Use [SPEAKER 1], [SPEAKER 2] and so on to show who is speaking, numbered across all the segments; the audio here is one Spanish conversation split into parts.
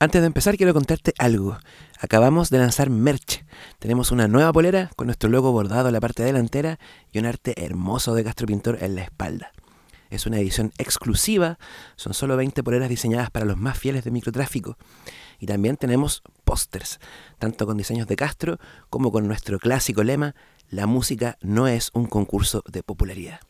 [SPEAKER 1] Antes de empezar quiero contarte algo. Acabamos de lanzar merch. Tenemos una nueva polera con nuestro logo bordado en la parte delantera y un arte hermoso de Castro Pintor en la espalda. Es una edición exclusiva, son solo 20 poleras diseñadas para los más fieles de microtráfico. Y también tenemos pósters, tanto con diseños de Castro como con nuestro clásico lema, la música no es un concurso de popularidad.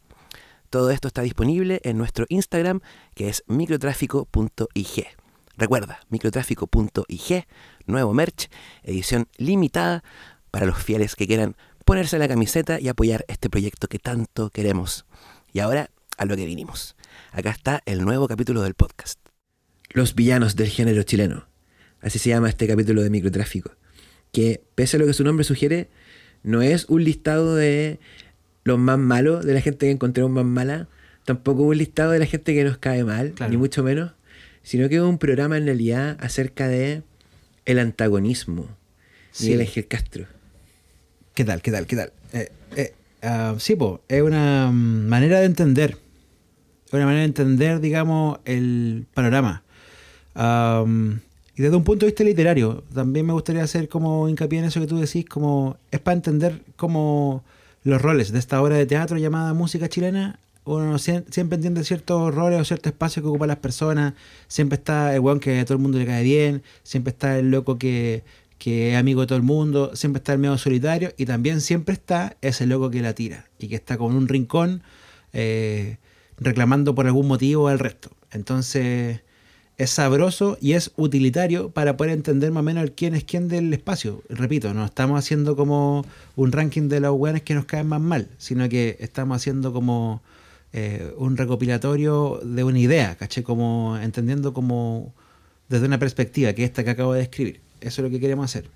[SPEAKER 1] Todo esto está disponible en nuestro Instagram que es microtráfico.ig. Recuerda, microtráfico.ig, nuevo merch, edición limitada para los fieles que quieran ponerse la camiseta y apoyar este proyecto que tanto queremos. Y ahora a lo que vinimos. Acá está el nuevo capítulo del podcast. Los villanos del género chileno. Así se llama este capítulo de microtráfico. Que, pese a lo que su nombre sugiere, no es un listado de los más malos, de la gente que encontramos más mala, tampoco un listado de la gente que nos cae mal, ni mucho menos sino que es un programa en realidad acerca de el antagonismo. Miguel Ángel Castro.
[SPEAKER 2] ¿Qué tal? ¿Qué tal? ¿Qué tal? Eh, eh, ah, sí, es una manera de entender. Una manera de entender, digamos, el panorama. y desde un punto de vista literario, también me gustaría hacer como hincapié en eso que tú decís, como es para entender cómo los roles de esta obra de teatro llamada música chilena uno siempre entiende ciertos roles o ciertos espacios que ocupan las personas. Siempre está el weón que a todo el mundo le cae bien. Siempre está el loco que, es amigo de todo el mundo. Siempre está el medio solitario. Y también siempre está ese loco que la tira y que está con un rincón eh, reclamando por algún motivo al resto. Entonces es sabroso y es utilitario para poder entender más o menos quién es quién del espacio. Repito, no estamos haciendo como un ranking de los weones que nos caen más mal, sino que estamos haciendo como eh, un recopilatorio de una idea, caché, como entendiendo como desde una perspectiva que esta que acabo de describir. Eso es lo que queremos hacer.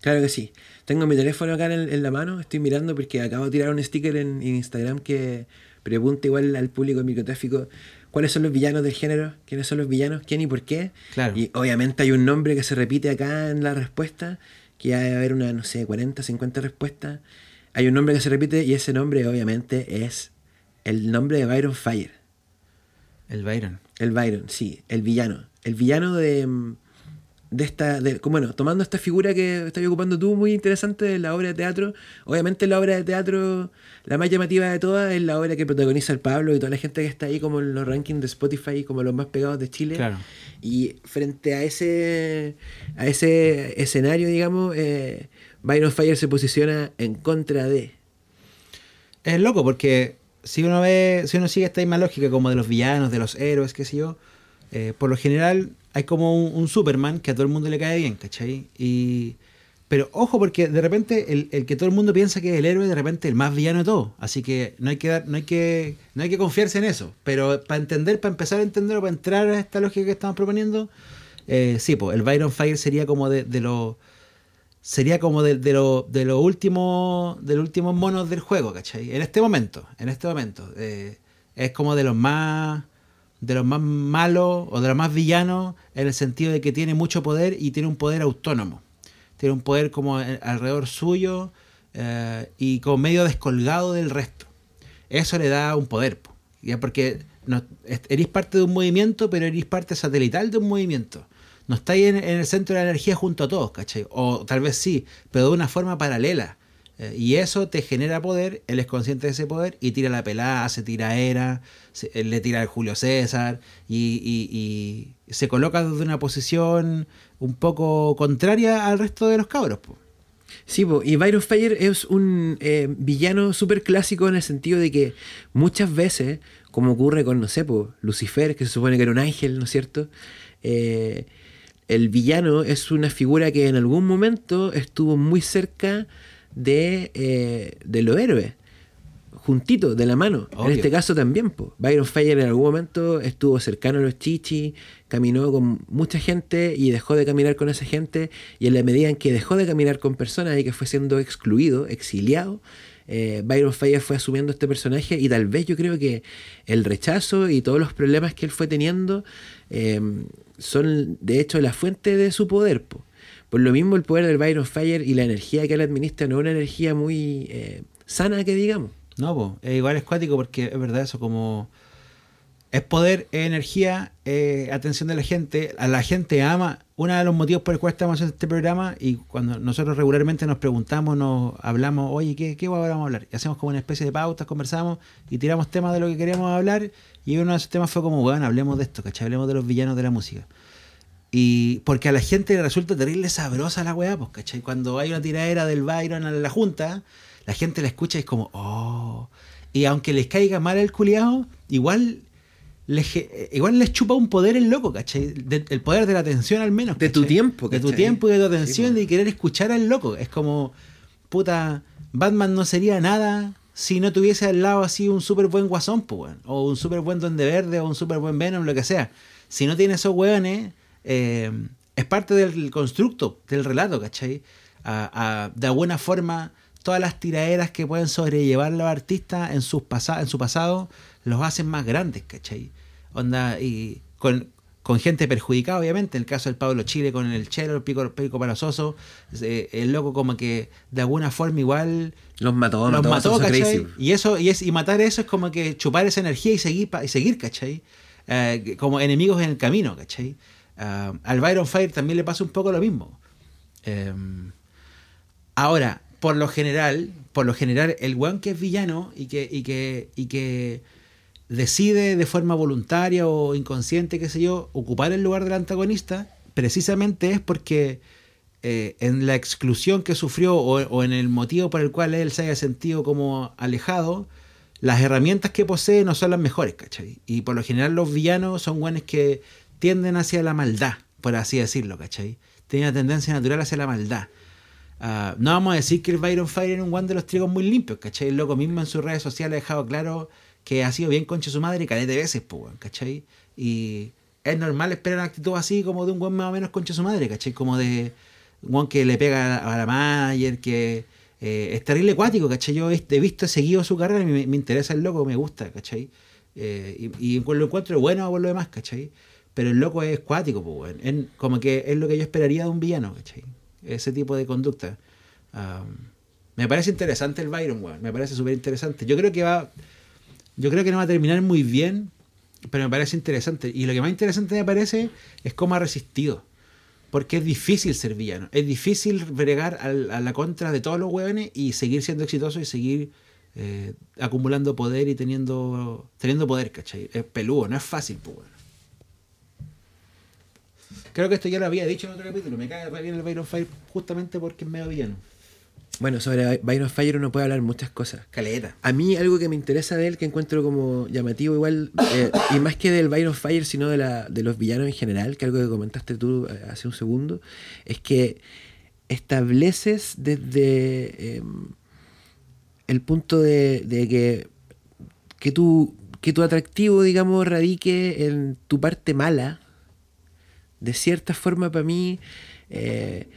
[SPEAKER 1] Claro que sí. Tengo mi teléfono acá en, la mano, estoy mirando porque acabo de tirar un sticker en, Instagram que pregunta igual al público de microtráfico cuáles son los villanos del género, quiénes son los villanos, quién y por qué.
[SPEAKER 2] Claro.
[SPEAKER 1] Y obviamente hay un nombre que se repite acá en la respuesta, que hay a haber una, no sé, 40, 50 respuestas. Hay un nombre que se repite y ese nombre obviamente es el nombre de Byron Fire.
[SPEAKER 2] El Byron.
[SPEAKER 1] El Byron, sí, el villano. El villano de, de esta, de, bueno, tomando esta figura que estás ocupando tú, muy interesante de la obra de teatro. Obviamente la obra de teatro, la más llamativa de todas, es la obra que protagoniza el Pablo y toda la gente que está ahí como en los rankings de Spotify, como los más pegados de Chile.
[SPEAKER 2] Claro.
[SPEAKER 1] Y frente a ese, a ese escenario, digamos, eh, Byron Fire se posiciona en contra de...
[SPEAKER 2] Es loco porque si uno ve, si uno sigue esta misma lógica como de los villanos, de los héroes, qué sé yo, eh, por lo general hay como un, Superman que a todo el mundo le cae bien, ¿cachai? Y, pero ojo, porque de repente el, que todo el mundo piensa que es el héroe, de repente el más villano de todo. Así que no hay que dar, no hay que, no hay que confiarse en eso. Pero para entender, para empezar a entender o para entrar a esta lógica que estamos proponiendo, eh, sí, pues el Byron Fire sería como de, de los sería como de, los de últimos de los últimos monos del juego, ¿cachai? En este momento, en este momento. Eh, es como de los más de los más malos o de los más villanos en el sentido de que tiene mucho poder y tiene un poder autónomo. Tiene un poder como alrededor suyo eh, y como medio descolgado del resto. Eso le da un poder, ¿ya? porque eres parte de un movimiento, pero eres parte satelital de un movimiento no estáis en, el centro de la energía junto a todos, ¿cachai? O tal vez sí, pero de una forma paralela. Eh, y eso te genera poder, él es consciente de ese poder y tira la pelada, se tira era, le tira el Julio César y, se coloca desde una posición un poco contraria al resto de los cabros.
[SPEAKER 1] Sí, y Byron Fire es un eh, villano súper clásico en el sentido de que muchas veces, como ocurre con, no sé, Lucifer, que se supone que era un ángel, ¿no es cierto? Eh, el villano es una figura que en algún momento estuvo muy cerca de, eh, de los héroes, juntito, de la mano. En este caso también, Byron Fire en algún momento estuvo cercano a los chichis, caminó con mucha gente y dejó de caminar con esa gente, y en la medida en que dejó de caminar con personas y que fue siendo excluido, exiliado, eh, Byron Fire fue asumiendo este personaje y tal vez yo creo que el rechazo y todos los problemas que él fue teniendo eh, son de hecho la fuente de su poder. Por lo mismo el poder del Byron Fire y la energía que él administra no es una energía muy eh, sana que digamos.
[SPEAKER 2] No, pues igual es cuático porque es verdad eso como... es poder, energía, atención de la gente. A la gente ama. Uno de los motivos por el cual estamos haciendo este programa y cuando nosotros regularmente nos preguntamos, nos hablamos, oye, ¿qué, qué vamos a hablar? Y hacemos como una especie de pautas, conversamos y tiramos temas de lo que queríamos hablar. Y uno de esos temas fue como, bueno, hablemos de esto, ¿cachai? Hablemos de los villanos de la música. Y porque a la gente le resulta terrible sabrosa la weá, pues, ¿cachai? Cuando hay una tiradera del Byron a la junta, la gente la escucha y es como, oh. Y aunque les caiga mal el culiado, igual ge- igual les chupa un poder el loco, ¿cachai? De- el poder de la atención al menos.
[SPEAKER 1] De tu
[SPEAKER 2] ¿cachai?
[SPEAKER 1] tiempo,
[SPEAKER 2] De tu
[SPEAKER 1] ¿cachai?
[SPEAKER 2] tiempo y de tu
[SPEAKER 1] Sí,
[SPEAKER 2] atención
[SPEAKER 1] po.
[SPEAKER 2] y querer escuchar al loco. Es como, puta, Batman no sería nada si no tuviese al lado así un súper buen guasón, pues. O un súper buen Duende Verde o un súper buen Venom, lo que sea. Si no tiene esos weones, eh, es parte del constructo, del relato, ¿cachai? A- a- de alguna forma, todas las tiraderas que pueden sobrellevar los artistas en, sus en su pasado los hacen más grandes, ¿cachai? Onda, y con, con gente perjudicada, obviamente. En el caso del Pablo Chile con el Chelo, el Pico, Pico Palazoso, eh, el loco como que de alguna forma igual
[SPEAKER 1] Los mató,
[SPEAKER 2] los
[SPEAKER 1] mató,
[SPEAKER 2] ¿cachai? Y eso, y es, y matar eso es como que chupar esa energía y seguir y seguir, ¿cachai? Eh, como enemigos en el camino, ¿cachai? Ah, al Byron Fire también le pasa un poco lo mismo. Eh, ahora, por lo general, por lo general, el weón que es villano y que, y que, y que decide de forma voluntaria o inconsciente, qué sé yo, ocupar el lugar del antagonista, precisamente es porque eh, en la exclusión que sufrió o, en el motivo por el cual él se haya sentido como alejado, las herramientas que posee no son las mejores, ¿cachai? Y por lo general los villanos son buenos que tienden hacia la maldad, por así decirlo, ¿cachai? Tienen una tendencia natural hacia la maldad. Ah, no vamos a decir que el Byron Fire era un guan de los trigos muy limpios, ¿cachai? El loco mismo en sus redes sociales ha dejado claro que ha sido bien concha su madre caleta de veces, pues, ¿cachai? Y es normal esperar una actitud así como de un guan más o menos concha su madre, ¿cachai? Como de un guan que le pega a la manager, que eh, es terrible acuático, ¿cachai? Yo he visto, he seguido su carrera y me, me interesa el loco, me gusta, ¿cachai? Eh, y, y lo encuentro bueno por lo demás, ¿cachai? Pero el loco es cuático, pues. Es como que es lo que yo esperaría de un villano, ¿cachai? Ese tipo de conducta. Me parece interesante el Byron, weón. Me parece súper interesante. Yo creo que va. Yo creo que no va a terminar muy bien, pero me parece interesante. Y lo que más interesante me parece es cómo ha resistido. Porque es difícil ser villano. Es difícil bregar a la contra de todos los hueones y seguir siendo exitoso y seguir eh, acumulando poder y teniendo teniendo poder, ¿cachai? Es peludo, no es fácil, pues, weón. Creo que esto ya lo había dicho en otro capítulo. Me cae bien el Byron Fire justamente porque es medio villano.
[SPEAKER 1] Bueno, sobre Byron Fire uno puede hablar muchas cosas.
[SPEAKER 2] Caleta.
[SPEAKER 1] A mí algo que me interesa de él, que encuentro como llamativo igual, eh, y más que del Byron Fire, sino de, la, de los villanos en general, que algo que comentaste tú eh, hace un segundo, es que estableces desde eh, el punto de, de que, que, tu, que tu atractivo, digamos, radique en tu parte mala, de cierta forma para mí eh,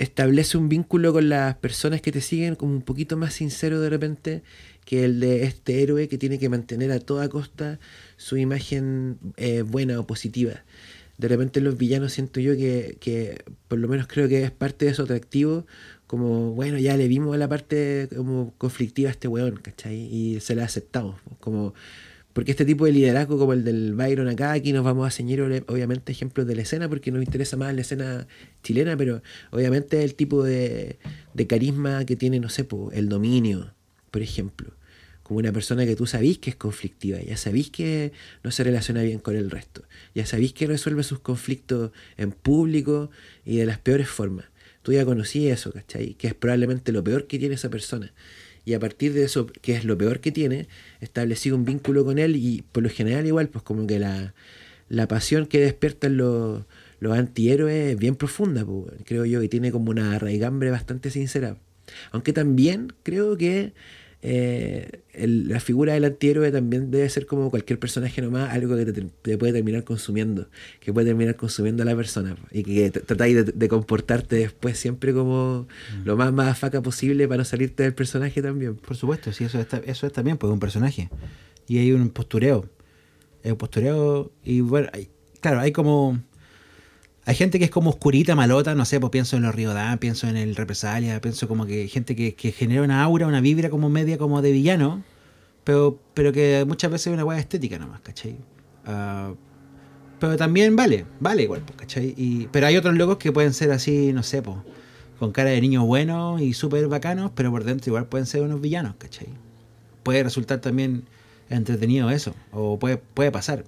[SPEAKER 1] establece un vínculo con las personas que te siguen como un poquito más sincero de repente que el de este héroe que tiene que mantener a toda costa su imagen eh, buena o positiva. De repente los villanos siento yo que, que por lo menos creo que es parte de su atractivo, como bueno, ya le vimos la parte como conflictiva a este weón, ¿cachai? Y se la aceptamos, como porque este tipo de liderazgo como el del Byron acá, aquí nos vamos a ceñir obviamente ejemplos de la escena porque nos interesa más la escena chilena, pero obviamente el tipo de, de carisma que tiene, no sé, el dominio, por ejemplo. Como una persona que tú sabís que es conflictiva, ya sabís que no se relaciona bien con el resto, ya sabís que resuelve sus conflictos en público y de las peores formas. Tú ya conocí eso, ¿cachai? Que es probablemente lo peor que tiene esa persona y a partir de eso, que es lo peor que tiene, establecí un vínculo con él y por lo general igual, pues como que la, la pasión que despiertan los, los antihéroes es bien profunda, pues, creo yo, y tiene como una raigambre bastante sincera. Aunque también creo que eh, el- la figura del antihéroe también debe ser como cualquier personaje nomás, algo que te, te puede terminar consumiendo, que puede terminar consumiendo a la persona y que t- tratáis de, de comportarte después siempre como lo más más faca posible para no salirte del personaje también. po.
[SPEAKER 2] Por supuesto, sí, eso, está, eso es también, pues un personaje. Y hay un postureo. Hay un postureo y bueno, hay- claro, hay como... Hay gente que es como oscurita, malota, no sé, pues pienso en los Riodán, pienso en el Represalia, pienso como que gente que, genera una aura, una vibra como media como de villano, pero, pero que muchas veces es una hueá estética nomás, ¿cachai? Ah, pero también vale, vale igual, pues, ¿cachai? Pero hay otros locos que pueden ser así, no sé, pues, con cara de niños buenos y súper bacanos, pero por dentro igual pueden ser unos villanos, ¿cachai? Puede resultar también entretenido eso, o puede, puede pasar.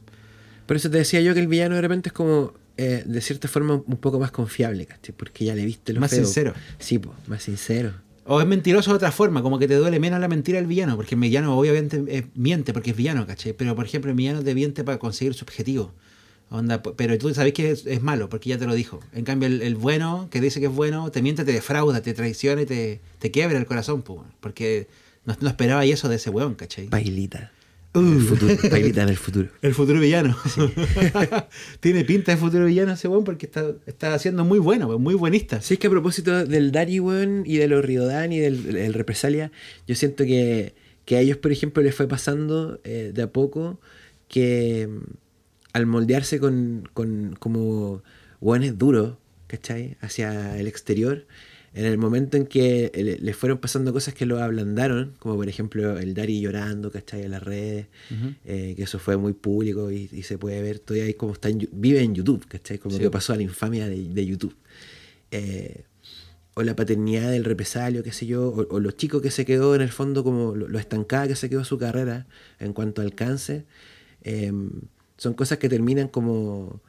[SPEAKER 1] Por eso te decía yo que el villano de repente es como, eh, de cierta forma, un poco más confiable, ¿cachai? Porque ya le viste lo
[SPEAKER 2] Más
[SPEAKER 1] feo.
[SPEAKER 2] sincero.
[SPEAKER 1] Sí, pues, más sincero.
[SPEAKER 2] O es mentiroso de otra forma, como que te duele menos la mentira del villano, porque el villano obviamente es- miente porque es villano, ¿cachai? Pero por ejemplo, el villano te miente para conseguir su objetivo. Onda, pero tú sabes que es, es malo, porque ya te lo dijo. En cambio, el, el bueno, que dice que es bueno, te miente, te defrauda, te traiciona y te, te quiebra el corazón, po, porque no, no esperaba eso de ese weón, ¿cachai?
[SPEAKER 1] Pailita.
[SPEAKER 2] Uh.
[SPEAKER 1] El futuro. En el futuro.
[SPEAKER 2] El futuro villano. Tiene pinta de futuro villano ese weón porque está, está haciendo muy bueno, muy buenista.
[SPEAKER 1] Sí, es que a propósito del Dari, weón, y de los Riodan y del el Represalia, yo siento que, que a ellos, por ejemplo, les fue pasando eh, de a poco que mm, al moldearse con, con como weones duros, ¿cachai? Hacia el exterior, en el momento en que eh, le- fueron pasando cosas que lo ablandaron, como por ejemplo el Dari llorando, ¿cachai? En las redes, eh, que eso fue muy público y, y se puede ver todavía ahí como está en, vive en YouTube, ¿cachai? Como
[SPEAKER 2] Sí.
[SPEAKER 1] que pasó a la infamia de, de YouTube. Eh, o la paternidad del represalio, qué sé yo, o, o lo chico que se quedó en el fondo, como lo, lo estancada que se quedó su carrera en cuanto a alcance, eh, son cosas que terminan como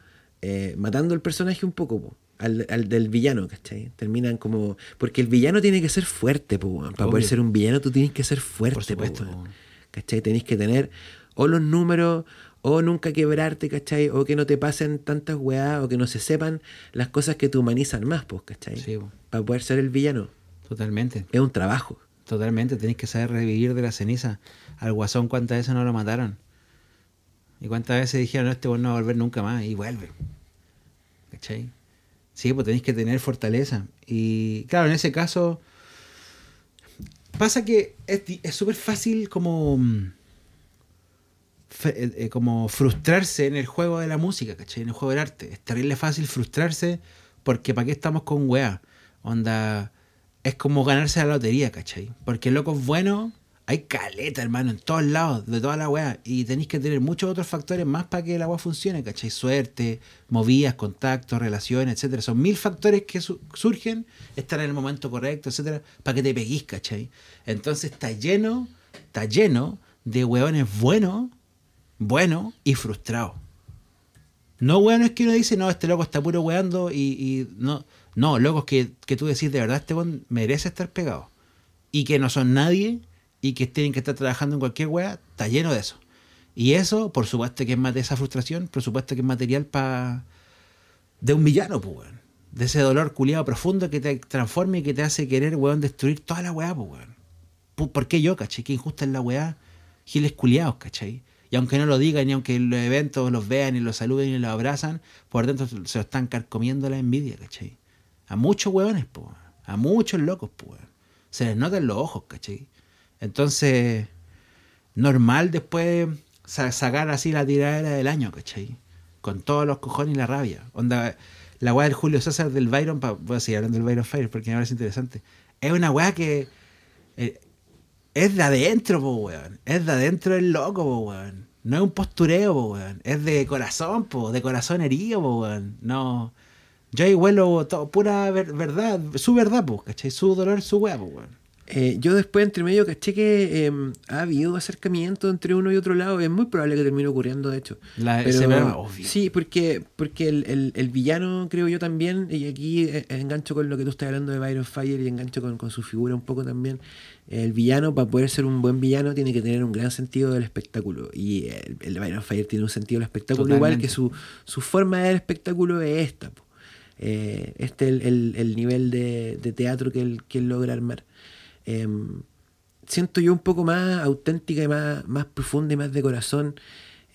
[SPEAKER 1] matando al personaje un poco, po, al, al del villano, ¿cachai? Terminan como... Porque el villano tiene que ser fuerte, po, para poder ser un villano tú tienes que ser fuerte,
[SPEAKER 2] Por supuesto,
[SPEAKER 1] po. ¿cachai? Tenéis que tener o los números, o nunca quebrarte, ¿cachai? O que no te pasen tantas weas, o que no se sepan las cosas que te humanizan más, pues, ¿cachai?
[SPEAKER 2] Sí, po.
[SPEAKER 1] Para poder ser el villano.
[SPEAKER 2] Totalmente.
[SPEAKER 1] Es un trabajo.
[SPEAKER 2] Totalmente, tenéis que saber revivir de la ceniza. Al guasón, ¿cuántas veces no lo mataron? ¿Y cuántas veces dijeron, no, este no va a volver nunca más? Y vuelve. ¿Cachai? Sí, pues tenéis que tener fortaleza. Y claro, en ese caso, pasa que es es súper fácil como, mm, eh, eh, como frustrarse en el juego de la música, ¿cachai? En el juego del arte. Es terrible fácil frustrarse porque ¿para qué estamos con weá? Onda, es como ganarse la lotería, ¿cachai? Porque locos buenos, hay caleta, hermano, en todos lados, de toda la weá. Y tenéis que tener muchos otros factores más para que la weá funcione, ¿cachai? Suerte, movidas, contactos, relaciones, etcétera. Son mil factores que su- surgen, estar en el momento correcto, etcétera, para que te peguís, ¿cachai? Entonces está lleno, está lleno de weones buenos, buenos y frustrados. No, weón, es que uno dice, no, este loco está puro weando y, y no. No, locos que, que tú decís, de verdad, este weón merece estar pegado. Y que no son nadie y que tienen que estar trabajando en cualquier wea, está lleno de eso. Y eso, por supuesto que es más de esa frustración, por supuesto que es material para de un villano, pues, weón. De ese dolor culiado profundo que te transforma y que te hace querer, weón, destruir toda la weá, pues, weón. ¿Por qué yo, cachai? Qué injusta es la weá. Giles culiados, cachai. Y aunque no lo digan, y aunque los eventos los vean y los saluden y los abrazan, por dentro se lo están carcomiendo la envidia, cachai. A muchos weones, pues. A muchos locos, pues, weón. Se les nota en los ojos, cachai. Entonces, normal después sa- sacar así la tiradera del año, ¿cachai? Con todos los cojones y la rabia. Onda, la weá del Julio César del Byron, pa- voy a seguir hablando del Byron Fire porque me parece interesante. Es una weá que eh, es de adentro, po, weón. Es de adentro el loco, po, weón. No es un postureo, po, weón. Es de corazón, po, de corazón herido, po, weón. No. Yo ahí huelo to- pura ver- verdad, su verdad, po, ¿cachai? Su dolor, su weá, po, weón.
[SPEAKER 1] Eh, yo después, entre medio, caché que eh, ha habido acercamiento entre uno y otro lado. Es muy probable que termine ocurriendo, de hecho.
[SPEAKER 2] La-
[SPEAKER 1] Pero-
[SPEAKER 2] obvio.
[SPEAKER 1] Sí, porque, porque el, el- el villano, creo yo también, y aquí eh, engancho con lo que tú estás hablando de Byron Fire y engancho con, con su figura un poco también. El villano, para poder ser un buen villano, tiene que tener un gran sentido del espectáculo. Y el, el Byron Fire tiene un sentido del espectáculo, igual que su, su forma de ver el espectáculo es esta. po. Eh, este es el, el- el nivel de, de teatro que él, que él logra armar. Em, siento yo un poco más auténtica y más, más profunda y más de corazón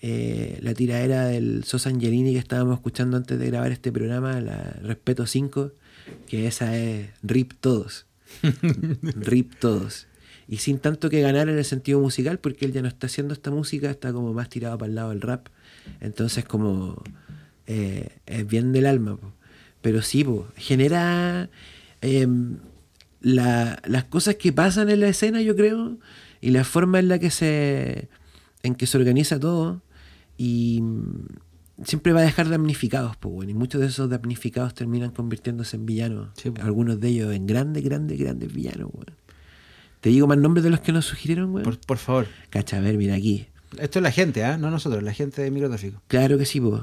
[SPEAKER 1] eh, la tiradera del Sosa Angelini que estábamos escuchando antes de grabar este programa, la Respeto 5, que esa es RIP todos. RIP todos. Y sin tanto que ganar en el sentido musical, porque él ya no está haciendo esta música, está como más tirado para el lado del rap. Entonces como eh, es bien del alma. po. Pero sí, po, genera em, la- las cosas que pasan en la escena, yo creo, y la forma en la que se, en que se organiza todo, y mm, siempre va a dejar damnificados, pues bueno, y muchos de esos damnificados terminan convirtiéndose en villanos,
[SPEAKER 2] Sí, po.
[SPEAKER 1] algunos de ellos en grandes, grandes, grandes villanos. ¿Te digo más nombres de los que nos sugirieron, weón?
[SPEAKER 2] Por, por favor.
[SPEAKER 1] Cacha, a ver, mira aquí.
[SPEAKER 2] Esto es la gente, ¿ah? No nosotros, la gente de microtráfico.
[SPEAKER 1] Claro que sí, pues.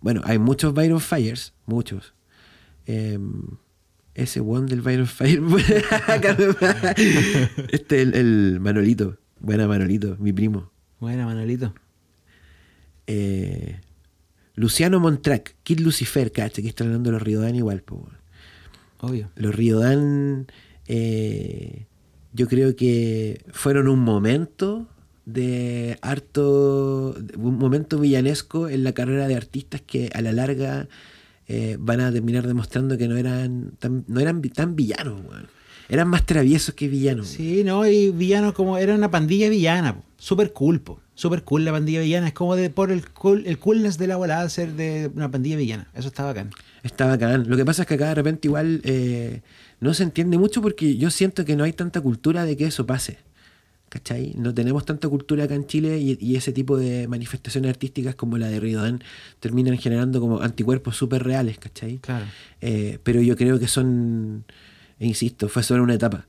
[SPEAKER 1] Bueno, hay muchos Byron Fires, muchos. Em, ese one del Byron Fire. este el, el Manolito. Buena Manolito, mi primo.
[SPEAKER 2] Buena, Manolito.
[SPEAKER 1] Eh, Luciano Montrac, Kid Lucifer, cacha, que está hablando de los Riodán igual, pues.
[SPEAKER 2] Obvio.
[SPEAKER 1] Los Riodán, eh, yo creo que fueron un momento de harto, un momento villanesco en la carrera de artistas que a la larga eh, van a terminar demostrando que no eran tan, no eran tan villanos, weón. Eran más traviesos que villanos. weón.
[SPEAKER 2] Sí, no, y villanos como. Era una pandilla villana, po. super cool, po. Super cool la pandilla villana. Es como de por el, cool, el coolness de la volada ser de una pandilla villana. Eso está bacán.
[SPEAKER 1] Está bacán. Lo que pasa es que acá de repente igual eh, no se entiende mucho porque yo siento que no hay tanta cultura de que eso pase. ¿Cachai? No tenemos tanta cultura acá en Chile y, y ese tipo de manifestaciones artísticas como la de Riodán terminan generando como anticuerpos súper reales, ¿cachai?
[SPEAKER 2] Claro.
[SPEAKER 1] Eh, pero yo creo que son, e insisto, fue solo una etapa.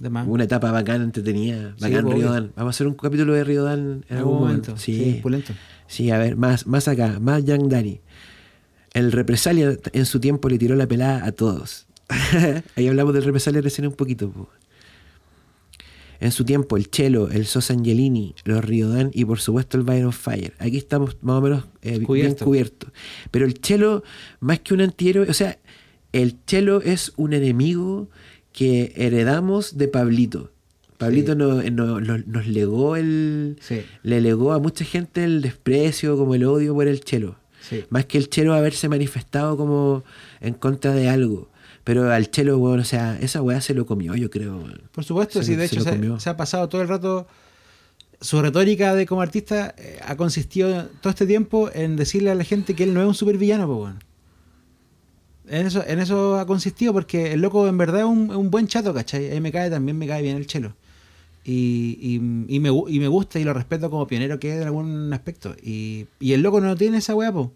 [SPEAKER 2] De más.
[SPEAKER 1] Una etapa bacán, entretenida,
[SPEAKER 2] Sí,
[SPEAKER 1] bacán
[SPEAKER 2] obvio.
[SPEAKER 1] Riodán. Vamos a hacer un capítulo de Riodán en algún momento.
[SPEAKER 2] Sí, pulento.
[SPEAKER 1] Sí, a ver, más, más acá, más Young Daddy. El represalia en su tiempo le tiró la pelada a todos. Ahí hablamos del represalia recién un poquito. po. En su tiempo, el Chelo, el Sosa Angelini, los Riodán y por supuesto el Byron Fire. Aquí estamos más o menos eh, bien
[SPEAKER 2] Cubierto.
[SPEAKER 1] cubiertos. Pero el Chelo, más que un antihéroe, o sea, el Chelo es un enemigo que heredamos de Pablito. Pablito
[SPEAKER 2] Sí.
[SPEAKER 1] no- no- no- nos legó el,
[SPEAKER 2] Sí.
[SPEAKER 1] le legó a mucha gente el desprecio, como el odio por el chelo.
[SPEAKER 2] Sí.
[SPEAKER 1] Más que el chelo haberse manifestado como en contra de algo. Pero al chelo, weón, o sea, esa weá se lo comió, yo creo. weón.
[SPEAKER 2] Por supuesto,
[SPEAKER 1] Se
[SPEAKER 2] sí, de
[SPEAKER 1] se
[SPEAKER 2] hecho se, ha pasado todo el rato. Su retórica de como artista eh, ha consistido todo este tiempo en decirle a la gente que él no es un supervillano, pues bueno. En eso, en eso ha consistido porque el loco en verdad es un, un buen chato, ¿cachai? Ahí me cae también, me cae bien el chelo. Y, y, y me, y me gusta y lo respeto como pionero que es en algún aspecto. Y, y el loco no tiene esa weá, po.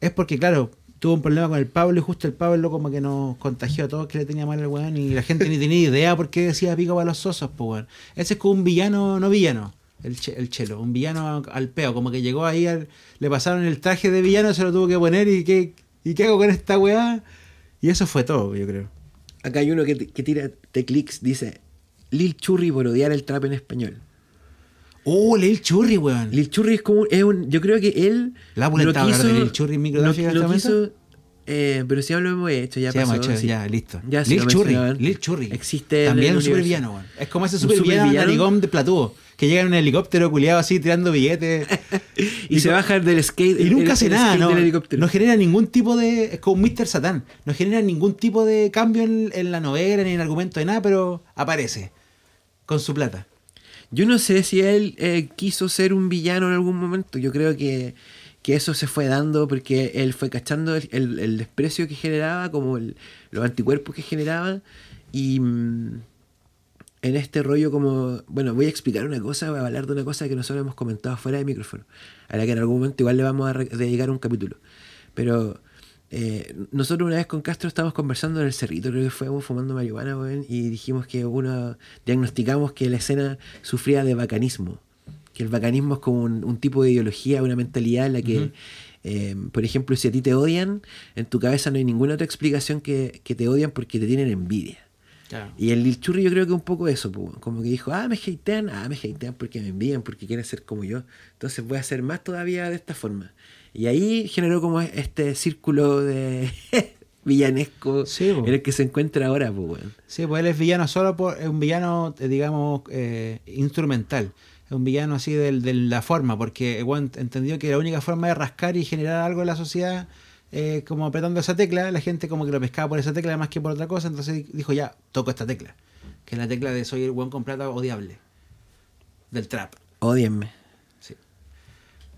[SPEAKER 2] Es porque, claro, tuvo un problema con el Pablo y justo el Pablo como que nos contagió a todos que le tenía mal el weón y la gente ni tenía idea por qué decía pico para los sosos, pues weón. Ese es como un villano, no villano, el, el chelo, un villano al peo, como que llegó ahí, le pasaron el traje de villano, se lo tuvo que poner y qué, y qué hago con esta weá. Y eso fue todo, yo creo.
[SPEAKER 1] Acá hay uno que, que tira de clics, dice Lil Churri por odiar el trap en español.
[SPEAKER 2] Oh, Lil Churri, weón.
[SPEAKER 1] Lil Churri es como, es un, yo creo que él
[SPEAKER 2] La
[SPEAKER 1] no
[SPEAKER 2] hablar de
[SPEAKER 1] quiso-
[SPEAKER 2] Lil Churri en micrográfica en este
[SPEAKER 1] quiso, eh, pero si ya lo hemos hecho, ya pasó.
[SPEAKER 2] Che-
[SPEAKER 1] sí.
[SPEAKER 2] ya, listo.
[SPEAKER 1] Ya
[SPEAKER 2] Lil
[SPEAKER 1] lo
[SPEAKER 2] Churri. Lil Churri.
[SPEAKER 1] Existe
[SPEAKER 2] También un supervillano, weón. Es como ese
[SPEAKER 1] ¿Un
[SPEAKER 2] supervillano narigón de platúo. Que llega en un helicóptero culiado así tirando billetes.
[SPEAKER 1] Y, se baja del skate.
[SPEAKER 2] Y nunca
[SPEAKER 1] el-
[SPEAKER 2] hace
[SPEAKER 1] el
[SPEAKER 2] nada, ¿no? No genera ningún tipo de. Es como Mr. Satán. No genera ningún tipo de cambio en, en la novela ni en el argumento de nada, pero aparece. Con su plata.
[SPEAKER 1] Yo no sé si él eh, quiso ser un villano en algún momento. Yo creo que, que eso se fue dando porque él fue cachando el, el- el desprecio que generaba, como el- los anticuerpos que generaba. Y mm, en este rollo como... Bueno, voy a explicar una cosa, voy a hablar de una cosa que nosotros hemos comentado fuera de micrófono. A la que en algún momento igual le vamos a dedicar un capítulo. Pero eh, nosotros una vez con Castro estábamos conversando en el cerrito, creo que fuimos fumando marihuana, weón, y dijimos que uno, diagnosticamos que la escena sufría de bacanismo. Que el bacanismo es como un, un tipo de ideología, una mentalidad en la que, eh, por ejemplo, si a ti te odian, en tu cabeza no hay ninguna otra explicación que, que te odian porque te tienen envidia.
[SPEAKER 2] Claro.
[SPEAKER 1] Y el Lil Churri yo creo que un poco eso, como que dijo, ah, me hatean, ah, me hatean porque me envían, porque quieren ser como yo. Entonces voy a hacer más todavía de esta forma. Y ahí generó como este círculo de villanesco
[SPEAKER 2] Sí,
[SPEAKER 1] en el que se encuentra ahora, pues, weón.
[SPEAKER 2] Sí, pues él es villano solo por. Es un villano, eh, digamos, eh, instrumental. Es un villano así del- de, la forma, porque bueno, entendió que la única forma de rascar y generar algo en la sociedad, eh, como apretando esa tecla, la gente como que lo pescaba por esa tecla más que por otra cosa, entonces dijo ya, toco esta tecla. Que es la tecla de soy el buen con plata odiable. Del trap.
[SPEAKER 1] Odienme.
[SPEAKER 2] Sí.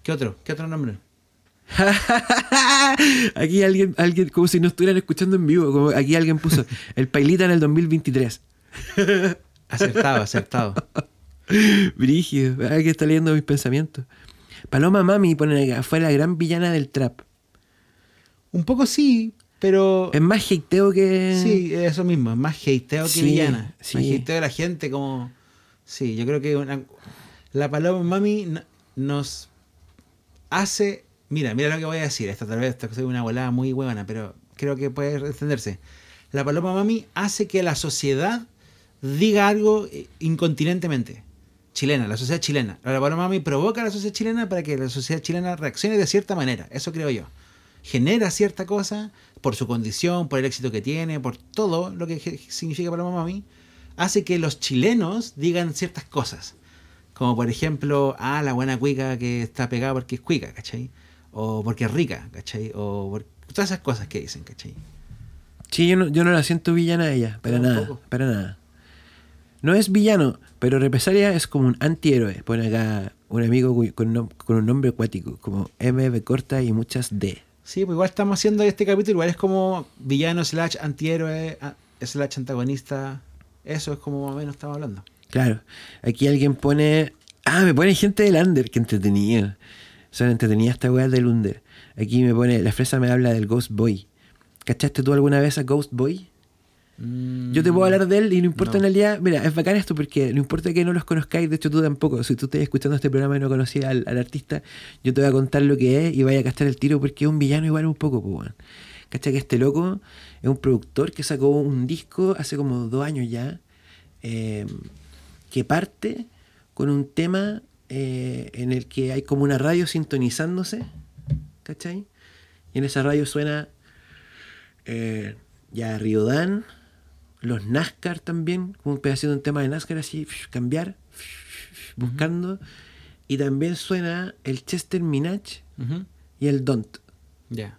[SPEAKER 2] ¿Qué otro? ¿Qué otro nombre?
[SPEAKER 1] aquí alguien, alguien, como si no estuvieran escuchando en vivo, como aquí alguien puso el Pailita en el 2023.
[SPEAKER 2] Acertado, acertado.
[SPEAKER 1] Brígido, ah, que está leyendo mis pensamientos. Paloma Mami pone acá, fue la gran villana del trap.
[SPEAKER 2] Un poco sí, pero.
[SPEAKER 1] Es más hateo que.
[SPEAKER 2] Sí, eso mismo, es más hateo que villana.
[SPEAKER 1] sí.
[SPEAKER 2] Más hateo de la gente, como. Sí, yo creo que una- la paloma mami nos hace. Mira, mira lo que voy a decir. Esta tal vez esta es una volada muy huevona, pero creo que puede entenderse. La paloma mami hace que la sociedad diga algo eh, incontinentemente. Chilena, la sociedad chilena. La paloma mami provoca a la sociedad chilena para que la sociedad chilena reaccione de cierta manera. Eso creo yo. Genera cierta cosa por su condición, por el éxito que tiene, por todo lo que significa Paloma Mami, hace que los chilenos digan ciertas cosas. Como por ejemplo, ah, la buena cuica que está pegada porque es cuica, ¿cachai? O porque es rica, ¿cachai? O por todas esas cosas que dicen, ¿cachai?
[SPEAKER 1] Sí, yo no, yo no la siento villana a ella, para nada, para nada. No es villano, pero Represalia es como un antihéroe. Pone acá un amigo con, un nombre acuático, como M, B corta y muchas D.
[SPEAKER 2] Sí, pues igual estamos haciendo este capítulo, igual es como villano slash antihéroe slash antagonista. Eso es como más o menos estamos hablando.
[SPEAKER 1] Claro, aquí alguien pone... Ah, me pone gente del Under, que entretenido. Son entretenidas esta weá del Under. Aquí me pone, la fresa me habla del Ghost Boy. ¿Cachaste tú alguna vez a Ghost Boy? Yo te puedo hablar de él y no importa
[SPEAKER 2] No.
[SPEAKER 1] en realidad. Mira, es bacán esto porque no importa que no los conozcáis, de hecho tú tampoco. Si tú estás escuchando este programa y no conocías al, al artista, yo te voy a contar lo que es y vaya a gastar el tiro porque es un villano igual un poco, pues. ¿Cachai? Que este loco es un productor que sacó un disco hace como dos años ya, eh, que parte con un tema eh, en el que hay como una radio sintonizándose, ¿cachai? Y en esa radio suena eh, ya Riodán, los NASCAR también, como un pedacito de un tema de NASCAR así, cambiar, buscando. Y también suena el Chester Minaj y el Don't.
[SPEAKER 2] Ya.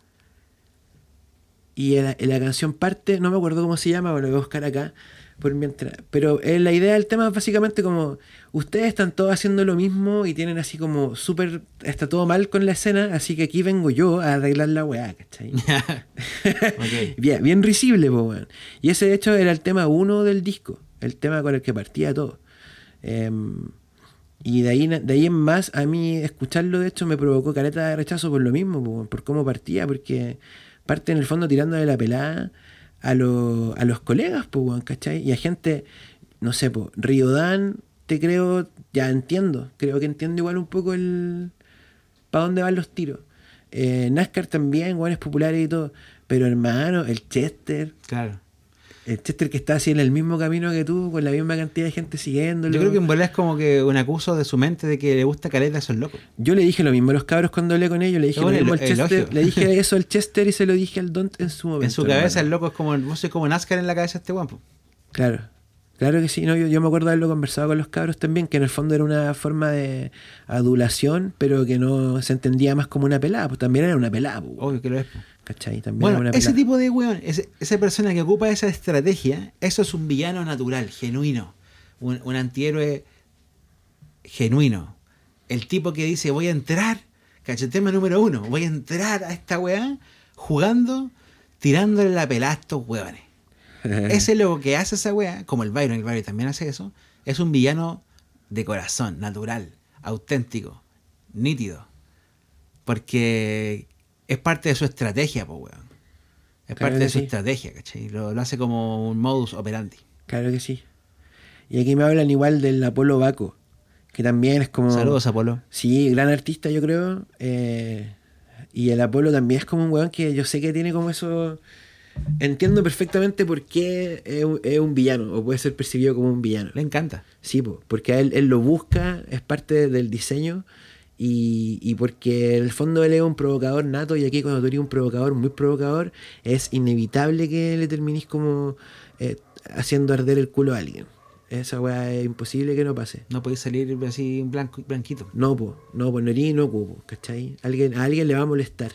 [SPEAKER 1] Y en la, la canción parte, no me acuerdo cómo se llama, bueno, lo voy a buscar acá por mientras. Pero eh, la idea del tema es básicamente como ustedes están todos haciendo lo mismo y tienen así como súper. Está todo mal con la escena, así que aquí vengo yo a arreglar la weá, ¿cachai?
[SPEAKER 2] Ok.
[SPEAKER 1] bien, bien risible, po, weón. Y ese de hecho era el tema uno del disco, el tema con el que partía todo. Em, y de ahí, de ahí en más, a mí escucharlo de hecho me provocó careta de rechazo por lo mismo, po, por cómo partía, porque parte en el fondo tirando de la pelada a, lo- a los colegas, pues, ¿cachai? Y a gente, no sé, pues, Riodán, te creo, ya entiendo, creo que entiendo igual un poco el para dónde van los tiros. Eh, NASCAR también, weones populares y todo. Pero hermano, el Chester,
[SPEAKER 2] Claro.
[SPEAKER 1] El Chester que está así en el mismo camino que tú, con la misma cantidad de gente siguiéndolo.
[SPEAKER 2] Yo creo que en verdad es como que un acuso de su mente de que le gusta caleta a esos locos.
[SPEAKER 1] Yo le dije lo mismo a los cabros cuando hablé con ellos, le dije lo mismo al Chester, le dije eso al Chester y se lo dije al Don't en su momento.
[SPEAKER 2] en su cabeza el loco es como, vos sois como NASCAR en la cabeza de este guapo.
[SPEAKER 1] Claro, claro que sí. No, yo, yo me acuerdo de haberlo conversado con los cabros también, que en el fondo era una forma de adulación, pero que no se entendía más como una pelada, pues también era una pelada, pues,
[SPEAKER 2] Obvio que lo es. po.
[SPEAKER 1] ¿Cachai? También
[SPEAKER 2] Bueno,
[SPEAKER 1] una
[SPEAKER 2] ese tipo de weón, ese- esa persona que ocupa esa estrategia, eso es un villano natural, genuino. Un, un antihéroe genuino. El tipo que dice, voy a entrar, cachetema número uno, voy a entrar a esta weá jugando, tirándole la pelada a estos weones. Ese loco que hace esa weá, como el Byron, el Byron también hace eso, es un villano de corazón, natural, auténtico, nítido. Porque es parte de su estrategia, pues weón. Es
[SPEAKER 1] Claro
[SPEAKER 2] parte de su
[SPEAKER 1] sí.
[SPEAKER 2] estrategia, ¿cachai? Lo, lo hace como un modus operandi.
[SPEAKER 1] Claro que sí. Y aquí me hablan igual del Apolo Baco, que también es como...
[SPEAKER 2] Saludos, Apolo.
[SPEAKER 1] Sí, gran artista yo creo. eh, y el Apolo también es como un weón que yo sé que tiene como eso... Entiendo perfectamente por qué es un, es un villano, o puede ser percibido como un villano.
[SPEAKER 2] Le encanta.
[SPEAKER 1] Sí, po, porque a él, él lo busca, es parte del diseño, y, y porque en el fondo él es un provocador nato, y aquí cuando tú eres un provocador muy provocador, es inevitable que le terminís como eh, haciendo arder el culo a alguien. Esa weá es imposible que no pase.
[SPEAKER 2] No podéis salir así blanco, blanquito.
[SPEAKER 1] No, po, no, pues no eres inocuo, po, ¿cachai? Alguien, a alguien le va a molestar,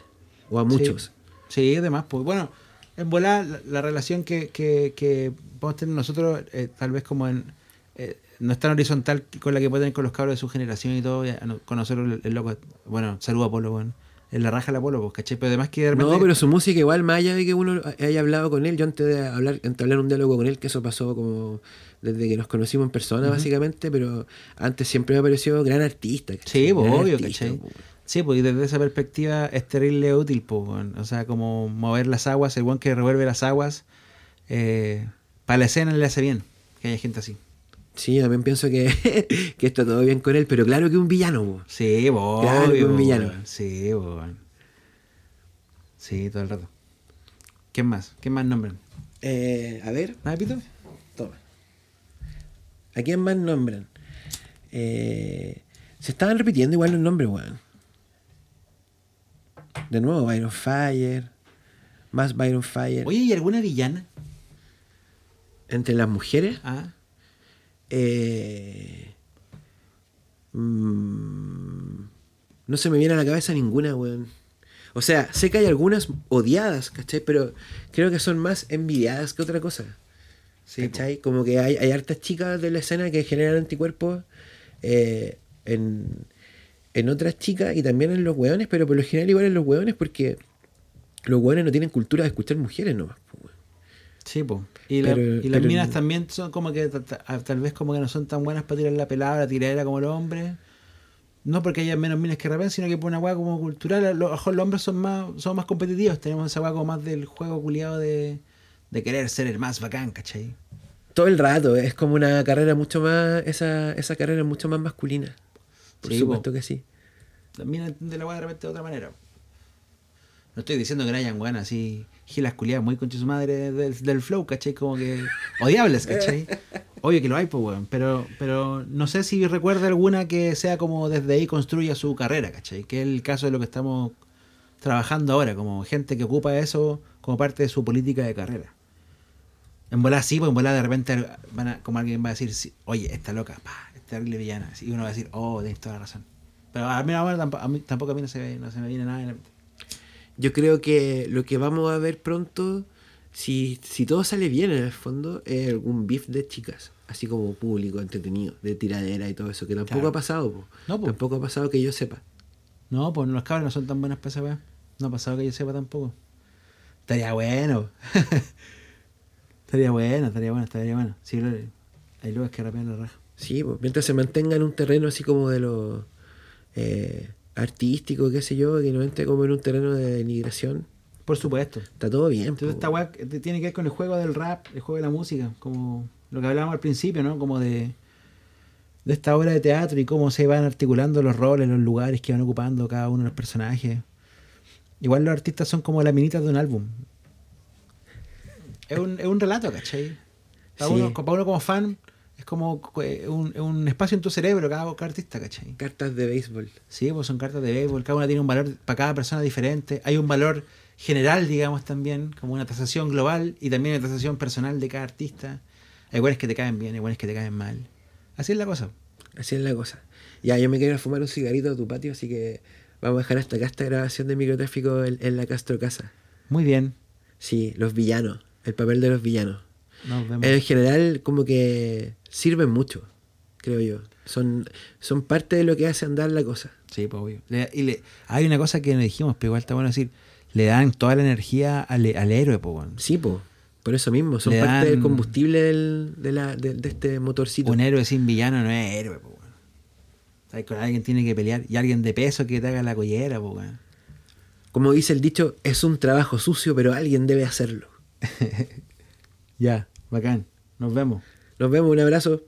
[SPEAKER 1] o a muchos.
[SPEAKER 2] Sí, además, pues bueno, en volar la, la relación que, que, que podemos tener nosotros, eh, tal vez como en. eh, no es tan horizontal con la que pueden tener con los cabros de su generación y todo. con nosotros el, loco. Bueno, saludo a Polo, bueno. en la raja la polo, pues, ¿cachai? Pero además que de repente...
[SPEAKER 1] No, pero su música igual, más allá de que uno haya hablado con él, yo antes de hablar, entablar un diálogo con él, que eso pasó como desde que nos conocimos en persona, básicamente, pero antes siempre me pareció gran artista. ¿cachai?
[SPEAKER 2] Sí, pues, obvio,
[SPEAKER 1] artista,
[SPEAKER 2] ¿cachai?
[SPEAKER 1] pues.
[SPEAKER 2] Sí, pues y desde esa perspectiva es terrible útil, pues, o sea, como mover las aguas, el buen que revuelve las aguas, eh, para la escena le hace bien que haya gente así.
[SPEAKER 1] Sí, yo también pienso que, que está todo bien con él, pero claro que un villano, po.
[SPEAKER 2] Sí, pues,
[SPEAKER 1] Claro,
[SPEAKER 2] obvio,
[SPEAKER 1] un villano.
[SPEAKER 2] Sí, weón. Sí, todo el rato. ¿Quién más? ¿Quién más nombran?
[SPEAKER 1] Eh, a ver,
[SPEAKER 2] ¿Nada, Pito?
[SPEAKER 1] toma. ¿A quién más nombran? Eh, se estaban repitiendo igual los nombres, weón. De nuevo, Byron Fire. Más Byron Fire.
[SPEAKER 2] Oye, ¿y alguna villana?
[SPEAKER 1] Entre las mujeres.
[SPEAKER 2] Ah,
[SPEAKER 1] Eh, mm, no se me viene a la cabeza ninguna, weón. O sea, sé que hay algunas odiadas, ¿cachai? Pero creo que son más envidiadas que otra cosa.
[SPEAKER 2] sí,
[SPEAKER 1] ¿Cachai? Como que hay, hay hartas chicas de la escena que generan anticuerpos eh, en, en otras chicas y también en los hueones, pero por lo general igual en los hueones porque los hueones no tienen cultura de escuchar mujeres nomás.
[SPEAKER 2] Sí, po. Y, la- y las minas también son como que ta- ta- tal vez como que no son tan buenas para tirar la pelada, la tiradera como los hombres. No porque haya menos minas que rapen, sino que por una weá como cultural, a lo mejor los hombres son más, son más competitivos. Tenemos esa weá como más del juego culiado de, de querer ser el más bacán, ¿cachai?
[SPEAKER 1] Todo el rato, es como una carrera mucho más, esa, esa carrera es mucho más masculina. Por
[SPEAKER 2] Sí,
[SPEAKER 1] supuesto
[SPEAKER 2] po.
[SPEAKER 1] que sí.
[SPEAKER 2] Las minas entienden la weá de repente de otra manera. No estoy diciendo que no hayan weón así, gilas culiadas muy concha su madre del, del flow, ¿cachai? Como que odiables, ¿cachai? Obvio que lo hay, pues, weón. Pero, pero no sé si recuerda alguna que sea como desde ahí construya su carrera, ¿cachai? Que es el caso de lo que estamos trabajando ahora, como gente que ocupa eso como parte de su política de carrera. En volar sí, pues en volar de repente van a- como alguien va a decir, oye, esta loca, pa, terrible villana. Y uno va a decir, oh, tienes toda la razón. Pero a mí, a mí, tampoco a mí no, se, no se me viene nada en la.
[SPEAKER 1] Yo creo que lo que vamos a ver pronto, si, si todo sale bien en el fondo, es algún beef de chicas. Así como público, entretenido, de tiradera y todo eso, que tampoco
[SPEAKER 2] Claro.
[SPEAKER 1] ha pasado. po.
[SPEAKER 2] No, po.
[SPEAKER 1] Tampoco ha pasado que yo sepa.
[SPEAKER 2] No, pues los cabros no son tan buenas para esa. No ha pasado que yo sepa tampoco. Estaría bueno. estaría bueno, estaría bueno, estaría bueno. Sí, hay lobos que rapean la raja.
[SPEAKER 1] Sí, pues, mientras se mantenga en un terreno así como de lo eh, artístico, qué sé yo, que no entre como en un terreno de denigración,
[SPEAKER 2] Por supuesto.
[SPEAKER 1] está todo bien.
[SPEAKER 2] Entonces
[SPEAKER 1] po.
[SPEAKER 2] esta weá tiene que ver con el juego del rap, el juego de la música, como lo que hablábamos al principio, ¿no? Como de, de esta obra de teatro y cómo se van articulando los roles, los lugares que van ocupando cada uno de los personajes. Igual los artistas son como las minitas de un álbum. Es un, es un relato, ¿cachai? Para,
[SPEAKER 1] Sí.
[SPEAKER 2] uno, para uno como fan es como eh, un, es un espacio en tu cerebro cada, cada artista, ¿cachai?
[SPEAKER 1] Cartas de béisbol.
[SPEAKER 2] Sí, pues son cartas de béisbol, cada una tiene un valor para cada persona diferente. Hay un valor general, digamos, también, como una tasación global y también una tasación personal de cada artista. Hay iguales que te caen bien, hay iguales que te caen mal. Así es la cosa.
[SPEAKER 1] Así es la cosa. Ya, yo me quiero fumar un cigarrito a tu patio, así que vamos a dejar hasta acá esta grabación de microtráfico en, en la Castro Casa.
[SPEAKER 2] Muy bien.
[SPEAKER 1] Sí, los villanos, el papel de los villanos.
[SPEAKER 2] Nos vemos.
[SPEAKER 1] En general, como que sirven mucho, creo yo. Son, son parte de lo que hace andar la cosa.
[SPEAKER 2] Sí, pues obvio. Le- y le- hay una cosa que no dijimos, pero igual está bueno decir. Le dan toda la energía al, al héroe, pues, weón.
[SPEAKER 1] Sí, po, por eso mismo, son
[SPEAKER 2] Le
[SPEAKER 1] parte del combustible del- de, la, de, de este motorcito.
[SPEAKER 2] Un héroe sin villano no es héroe, pues, con alguien tiene que pelear y alguien de peso que te haga la collera, pues, weón.
[SPEAKER 1] Como dice el dicho, es un trabajo sucio, pero alguien debe hacerlo.
[SPEAKER 2] Ya, bacán. Nos vemos.
[SPEAKER 1] Nos vemos, un abrazo.